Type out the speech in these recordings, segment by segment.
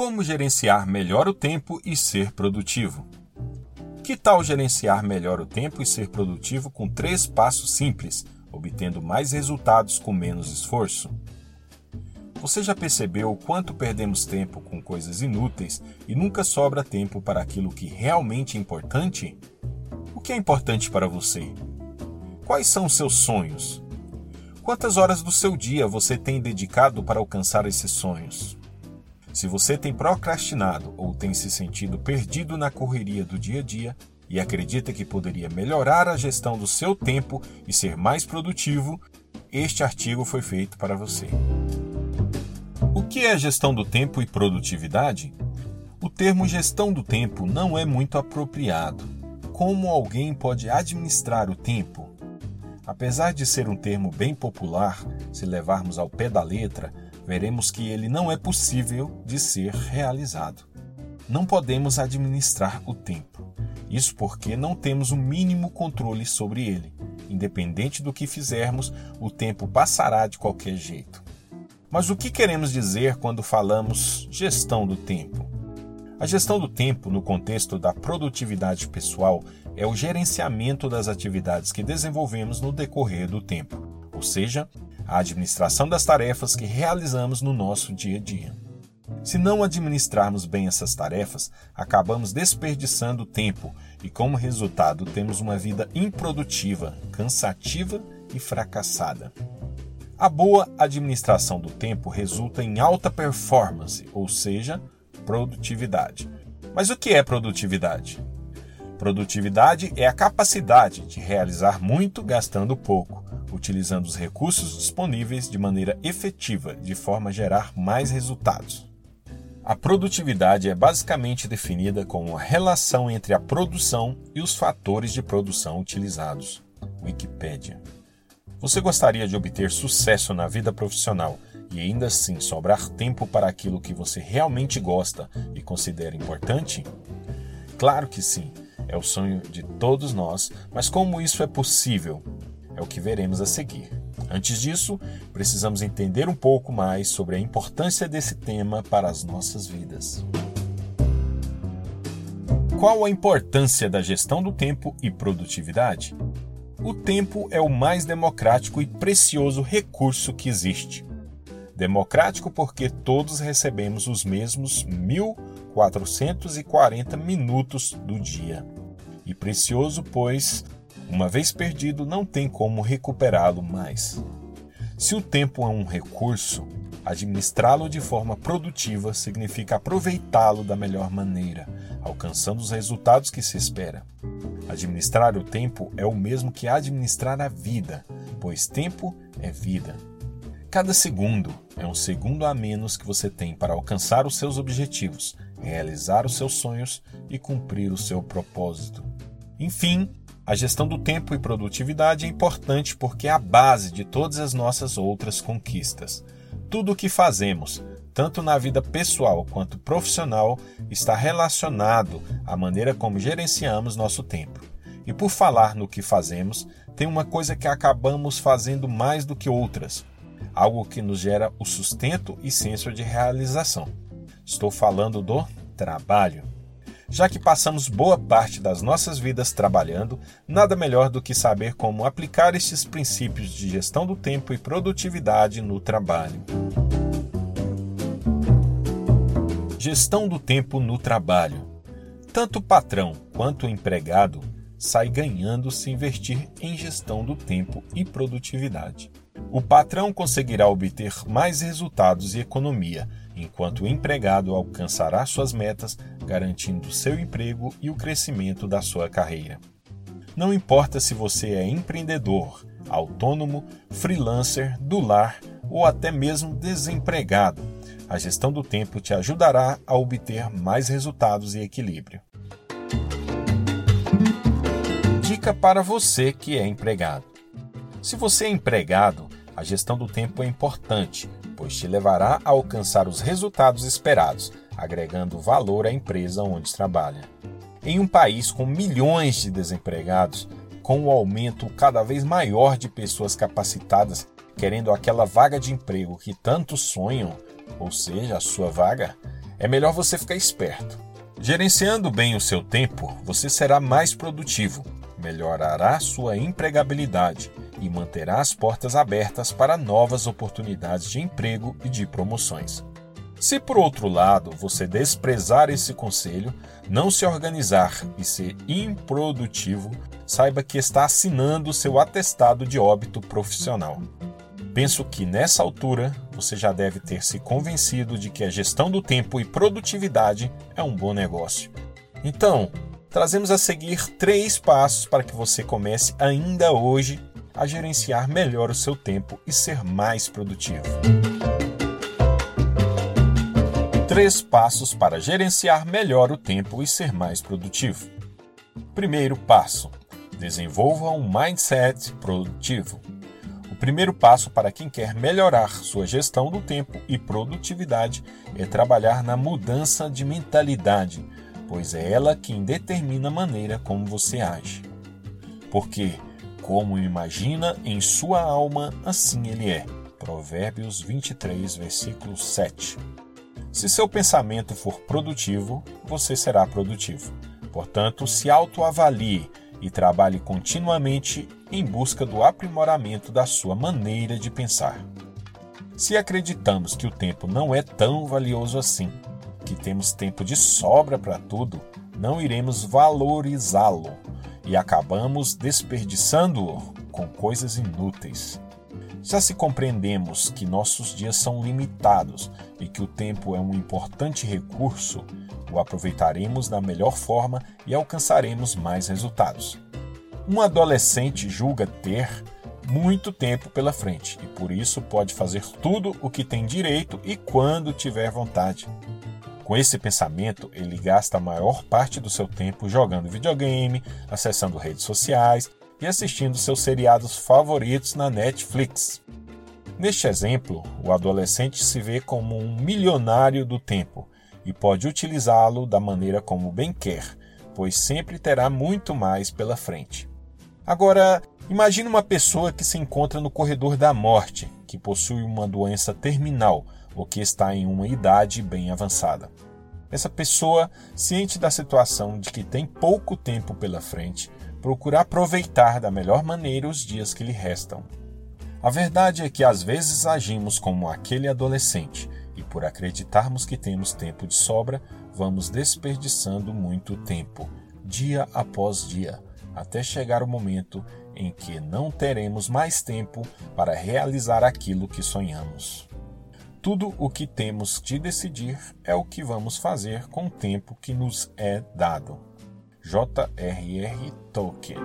Como gerenciar melhor o tempo e ser produtivo? Que tal gerenciar melhor o tempo e ser produtivo com três passos simples, obtendo mais resultados com menos esforço? Você já percebeu o quanto perdemos tempo com coisas inúteis e nunca sobra tempo para aquilo que realmente é importante? O que é importante para você? Quais são seus sonhos? Quantas horas do seu dia você tem dedicado para alcançar esses sonhos? Se você tem procrastinado ou tem se sentido perdido na correria do dia a dia e acredita que poderia melhorar a gestão do seu tempo e ser mais produtivo, este artigo foi feito para você. O que é gestão do tempo e produtividade? O termo gestão do tempo não é muito apropriado. Como alguém pode administrar o tempo? Apesar de ser um termo bem popular, se levarmos ao pé da letra, veremos que ele não é possível de ser realizado. Não podemos administrar o tempo. Isso porque não temos o mínimo controle sobre ele. Independente do que fizermos, o tempo passará de qualquer jeito. Mas o que queremos dizer quando falamos gestão do tempo? A gestão do tempo, no contexto da produtividade pessoal, é o gerenciamento das atividades que desenvolvemos no decorrer do tempo, ou seja, a administração das tarefas que realizamos no nosso dia a dia. Se não administrarmos bem essas tarefas, acabamos desperdiçando tempo e, como resultado, temos uma vida improdutiva, cansativa e fracassada. A boa administração do tempo resulta em alta performance, ou seja, produtividade. Mas o que é produtividade? Produtividade é a capacidade de realizar muito gastando pouco, utilizando os recursos disponíveis de maneira efetiva, de forma a gerar mais resultados. A produtividade é basicamente definida como a relação entre a produção e os fatores de produção utilizados. Wikipédia. Você gostaria de obter sucesso na vida profissional e ainda assim sobrar tempo para aquilo que você realmente gosta e considera importante? Claro que sim. É o sonho de todos nós, mas como isso é possível? É o que veremos a seguir. Antes disso, precisamos entender um pouco mais sobre a importância desse tema para as nossas vidas. Qual a importância da gestão do tempo e produtividade? O tempo é o mais democrático e precioso recurso que existe. Democrático porque todos recebemos os mesmos 1440 minutos do dia e precioso, pois, uma vez perdido, não tem como recuperá-lo mais. Se o tempo é um recurso, administrá-lo de forma produtiva significa aproveitá-lo da melhor maneira, alcançando os resultados que se espera. Administrar o tempo é o mesmo que administrar a vida, pois tempo é vida. Cada segundo é um segundo a menos que você tem para alcançar os seus objetivos, realizar os seus sonhos e cumprir o seu propósito. Enfim, a gestão do tempo e produtividade é importante porque é a base de todas as nossas outras conquistas. Tudo o que fazemos, tanto na vida pessoal quanto profissional, está relacionado à maneira como gerenciamos nosso tempo. E por falar no que fazemos, tem uma coisa que acabamos fazendo mais do que outras, algo que nos gera o sustento e senso de realização. Estou falando do trabalho. Já que passamos boa parte das nossas vidas trabalhando, nada melhor do que saber como aplicar estes princípios de gestão do tempo e produtividade no trabalho. Gestão do tempo no trabalho. Tanto o patrão quanto o empregado sai ganhando se investir em gestão do tempo e produtividade. O patrão conseguirá obter mais resultados e economia, enquanto o empregado alcançará suas metas, garantindo seu emprego e o crescimento da sua carreira. Não importa se você é empreendedor, autônomo, freelancer, do lar ou até mesmo desempregado, a gestão do tempo te ajudará a obter mais resultados e equilíbrio. Dica para você que é empregado: se você é empregado, a gestão do tempo é importante pois te levará a alcançar os resultados esperados, agregando valor à empresa onde trabalha. Em um país com milhões de desempregados, com o um aumento cada vez maior de pessoas capacitadas querendo aquela vaga de emprego que tanto sonham, ou seja, a sua vaga, é melhor você ficar esperto. Gerenciando bem o seu tempo, você será mais produtivo, melhorará sua empregabilidade e manterá as portas abertas para novas oportunidades de emprego e de promoções. Se por outro lado você desprezar esse conselho, não se organizar e ser improdutivo, saiba que está assinando seu atestado de óbito profissional. Penso que nessa altura você já deve ter se convencido de que a gestão do tempo e produtividade é um bom negócio. Então, trazemos a seguir três passos para que você comece ainda hoje a gerenciar melhor o seu tempo e ser mais produtivo. Três passos para gerenciar melhor o tempo e ser mais produtivo. Primeiro passo: desenvolva um mindset produtivo. O primeiro passo para quem quer melhorar sua gestão do tempo e produtividade é trabalhar na mudança de mentalidade, pois é ela quem determina a maneira como você age. Porque, como imagina em sua alma, assim ele é. Provérbios 23, versículo 7. Se seu pensamento for produtivo, você será produtivo. Portanto, se autoavalie e trabalhe continuamente em busca do aprimoramento da sua maneira de pensar. Se acreditamos que o tempo não é tão valioso assim, que temos tempo de sobra para tudo, não iremos valorizá-lo e acabamos desperdiçando-o com coisas inúteis. Já se compreendemos que nossos dias são limitados e que o tempo é um importante recurso, o aproveitaremos da melhor forma e alcançaremos mais resultados. Um adolescente julga ter muito tempo pela frente e por isso pode fazer tudo o que tem direito e quando tiver vontade. Com esse pensamento, ele gasta a maior parte do seu tempo jogando videogame, acessando redes sociais e assistindo seus seriados favoritos na Netflix. Neste exemplo, o adolescente se vê como um milionário do tempo e pode utilizá-lo da maneira como bem quer, pois sempre terá muito mais pela frente. Agora, imagine uma pessoa que se encontra no corredor da morte, que possui uma doença terminal ou que está em uma idade bem avançada. Essa pessoa, ciente da situação de que tem pouco tempo pela frente, procura aproveitar da melhor maneira os dias que lhe restam. A verdade é que às vezes agimos como aquele adolescente e, por acreditarmos que temos tempo de sobra, vamos desperdiçando muito tempo, dia após dia, até chegar o momento em que não teremos mais tempo para realizar aquilo que sonhamos. Tudo o que temos de decidir é o que vamos fazer com o tempo que nos é dado. J.R.R. Tolkien.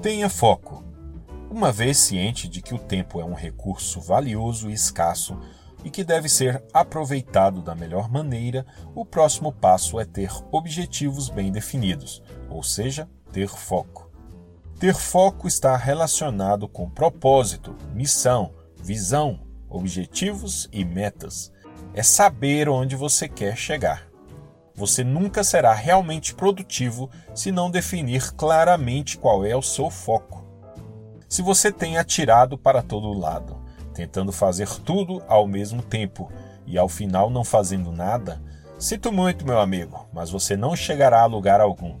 Tenha foco. Uma vez ciente de que o tempo é um recurso valioso e escasso e que deve ser aproveitado da melhor maneira, o próximo passo é ter objetivos bem definidos, ou seja, ter foco. Ter foco está relacionado com propósito, missão, visão, objetivos e metas. É saber onde você quer chegar. Você nunca será realmente produtivo se não definir claramente qual é o seu foco. Se você tem atirado para todo lado, tentando fazer tudo ao mesmo tempo e ao final não fazendo nada, sinto muito, meu amigo, mas você não chegará a lugar algum.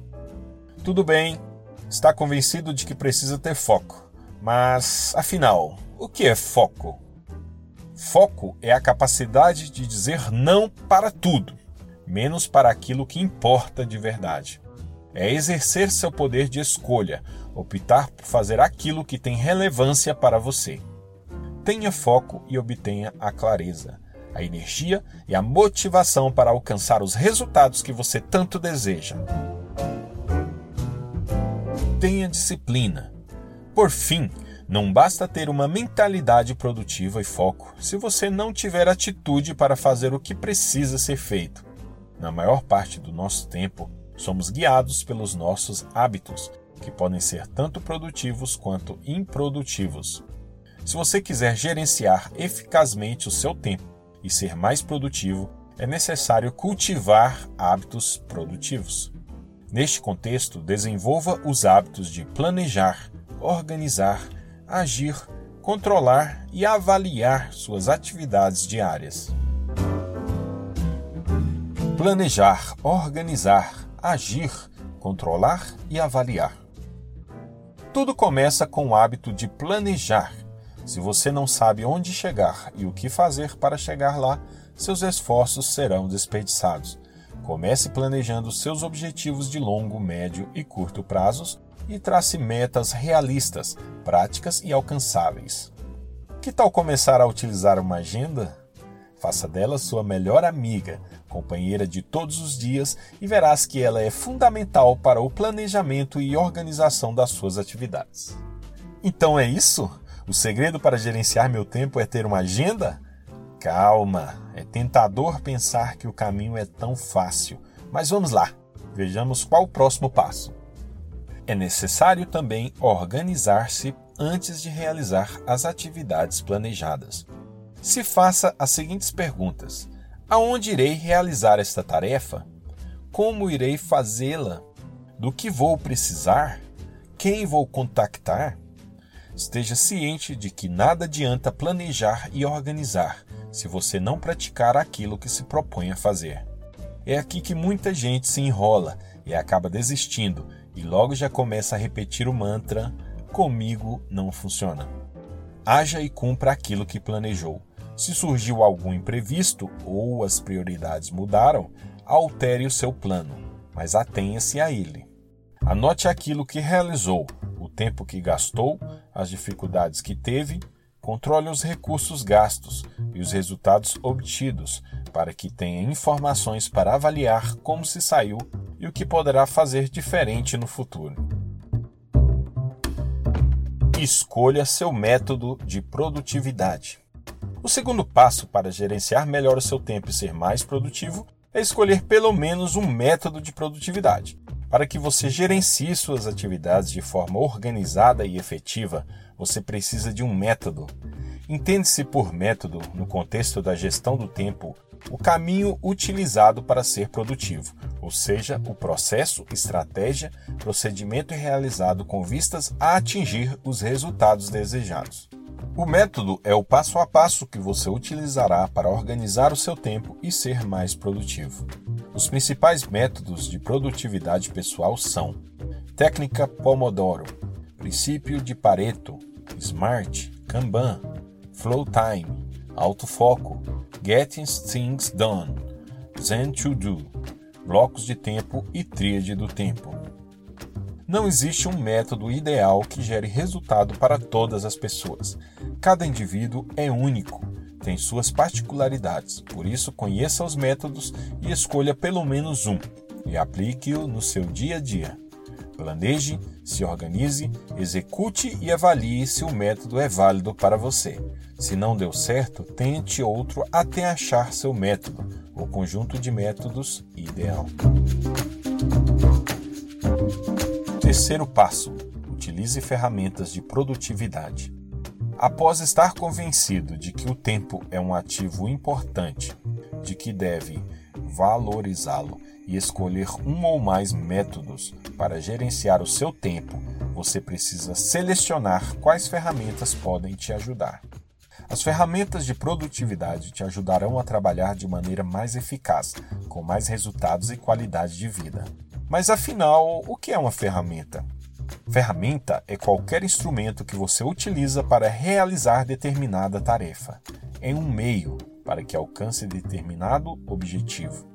Tudo bem, está convencido de que precisa ter foco, mas afinal, o que é foco? Foco é a capacidade de dizer não para tudo menos para aquilo que importa de verdade. É exercer seu poder de escolha, optar por fazer aquilo que tem relevância para você. Tenha foco e obtenha a clareza, a energia e a motivação para alcançar os resultados que você tanto deseja. Tenha disciplina. Por fim, não basta ter uma mentalidade produtiva e foco se você não tiver atitude para fazer o que precisa ser feito. Na maior parte do nosso tempo, somos guiados pelos nossos hábitos, que podem ser tanto produtivos quanto improdutivos. Se você quiser gerenciar eficazmente o seu tempo e ser mais produtivo, é necessário cultivar hábitos produtivos. Neste contexto, desenvolva os hábitos de planejar, organizar, agir, controlar e avaliar suas atividades diárias. Planejar, organizar, agir, controlar e avaliar. Tudo começa com o hábito de planejar. Se você não sabe onde chegar e o que fazer para chegar lá, seus esforços serão desperdiçados. Comece planejando seus objetivos de longo, médio e curto prazos e trace metas realistas, práticas e alcançáveis. Que tal começar a utilizar uma agenda? Faça dela sua melhor amiga, companheira de todos os dias e verás que ela é fundamental para o planejamento e organização das suas atividades. Então é isso? O segredo para gerenciar meu tempo é ter uma agenda? Calma, é tentador pensar que o caminho é tão fácil. Mas vamos lá, vejamos qual o próximo passo. É necessário também organizar-se antes de realizar as atividades planejadas. Se faça as seguintes perguntas: Aonde irei realizar esta tarefa? Como irei fazê-la? Do que vou precisar? Quem vou contactar? Esteja ciente de que nada adianta planejar e organizar se você não praticar aquilo que se propõe a fazer. É aqui que muita gente se enrola e acaba desistindo e logo já começa a repetir o mantra: comigo não funciona. Haja e cumpra aquilo que planejou. Se surgiu algum imprevisto ou as prioridades mudaram, altere o seu plano, mas atenha-se a ele. Anote aquilo que realizou, tempo que gastou, as dificuldades que teve, controle os recursos gastos e os resultados obtidos, para que tenha informações para avaliar como se saiu e o que poderá fazer diferente no futuro. Escolha seu método de produtividade. O segundo passo para gerenciar melhor o seu tempo e ser mais produtivo é escolher pelo menos um método de produtividade. Para que você gerencie suas atividades de forma organizada e efetiva, você precisa de um método. Entende-se por método, no contexto da gestão do tempo, o caminho utilizado para ser produtivo, ou seja, o processo, estratégia, procedimento realizado com vistas a atingir os resultados desejados. O método é o passo a passo que você utilizará para organizar o seu tempo e ser mais produtivo. Os principais métodos de produtividade pessoal são técnica Pomodoro, princípio de Pareto, Smart, Kanban, Flow Time, Autofoco, Getting Things Done, Zen to Do, blocos de tempo e tríade do tempo. Não existe um método ideal que gere resultado para todas as pessoas. Cada indivíduo é único, tem suas particularidades, por isso conheça os métodos e escolha pelo menos um e aplique-o no seu dia a dia. Planeje, se organize, execute e avalie se o método é válido para você. Se não deu certo, tente outro até achar seu método, ou conjunto de métodos ideal. Terceiro passo: utilize ferramentas de produtividade. Após estar convencido de que o tempo é um ativo importante, de que deve valorizá-lo e escolher um ou mais métodos para gerenciar o seu tempo, você precisa selecionar quais ferramentas podem te ajudar. As ferramentas de produtividade te ajudarão a trabalhar de maneira mais eficaz, com mais resultados e qualidade de vida. Mas afinal, o que é uma ferramenta? Ferramenta é qualquer instrumento que você utiliza para realizar determinada tarefa. É um meio para que alcance determinado objetivo.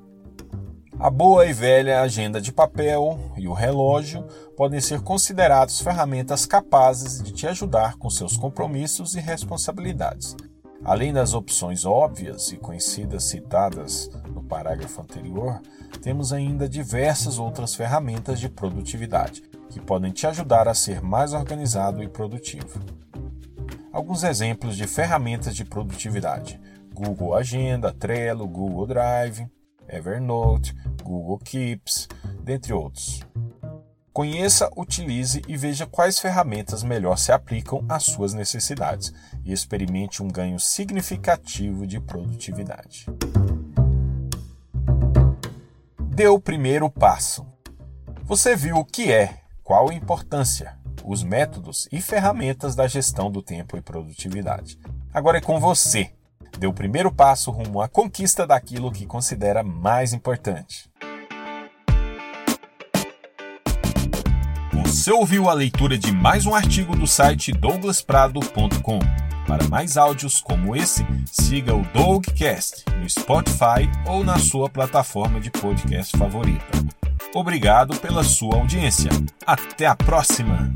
A boa e velha agenda de papel e o relógio podem ser considerados ferramentas capazes de te ajudar com seus compromissos e responsabilidades. Além das opções óbvias e conhecidas citadas parágrafo anterior, temos ainda diversas outras ferramentas de produtividade que podem te ajudar a ser mais organizado e produtivo. Alguns exemplos de ferramentas de produtividade: Google Agenda, Trello, Google Drive, Evernote, Google Keeps, dentre outros. Conheça, utilize e veja quais ferramentas melhor se aplicam às suas necessidades e experimente um ganho significativo de produtividade. Dê o primeiro passo. Você viu o que é, qual a importância, os métodos e ferramentas da gestão do tempo e produtividade. Agora é com você. Dê o primeiro passo rumo à conquista daquilo que considera mais importante. Você ouviu a leitura de mais um artigo do site douglasprado.com. Para mais áudios como esse, siga o Dougcast no Spotify ou na sua plataforma de podcast favorita. Obrigado pela sua audiência. Até a próxima!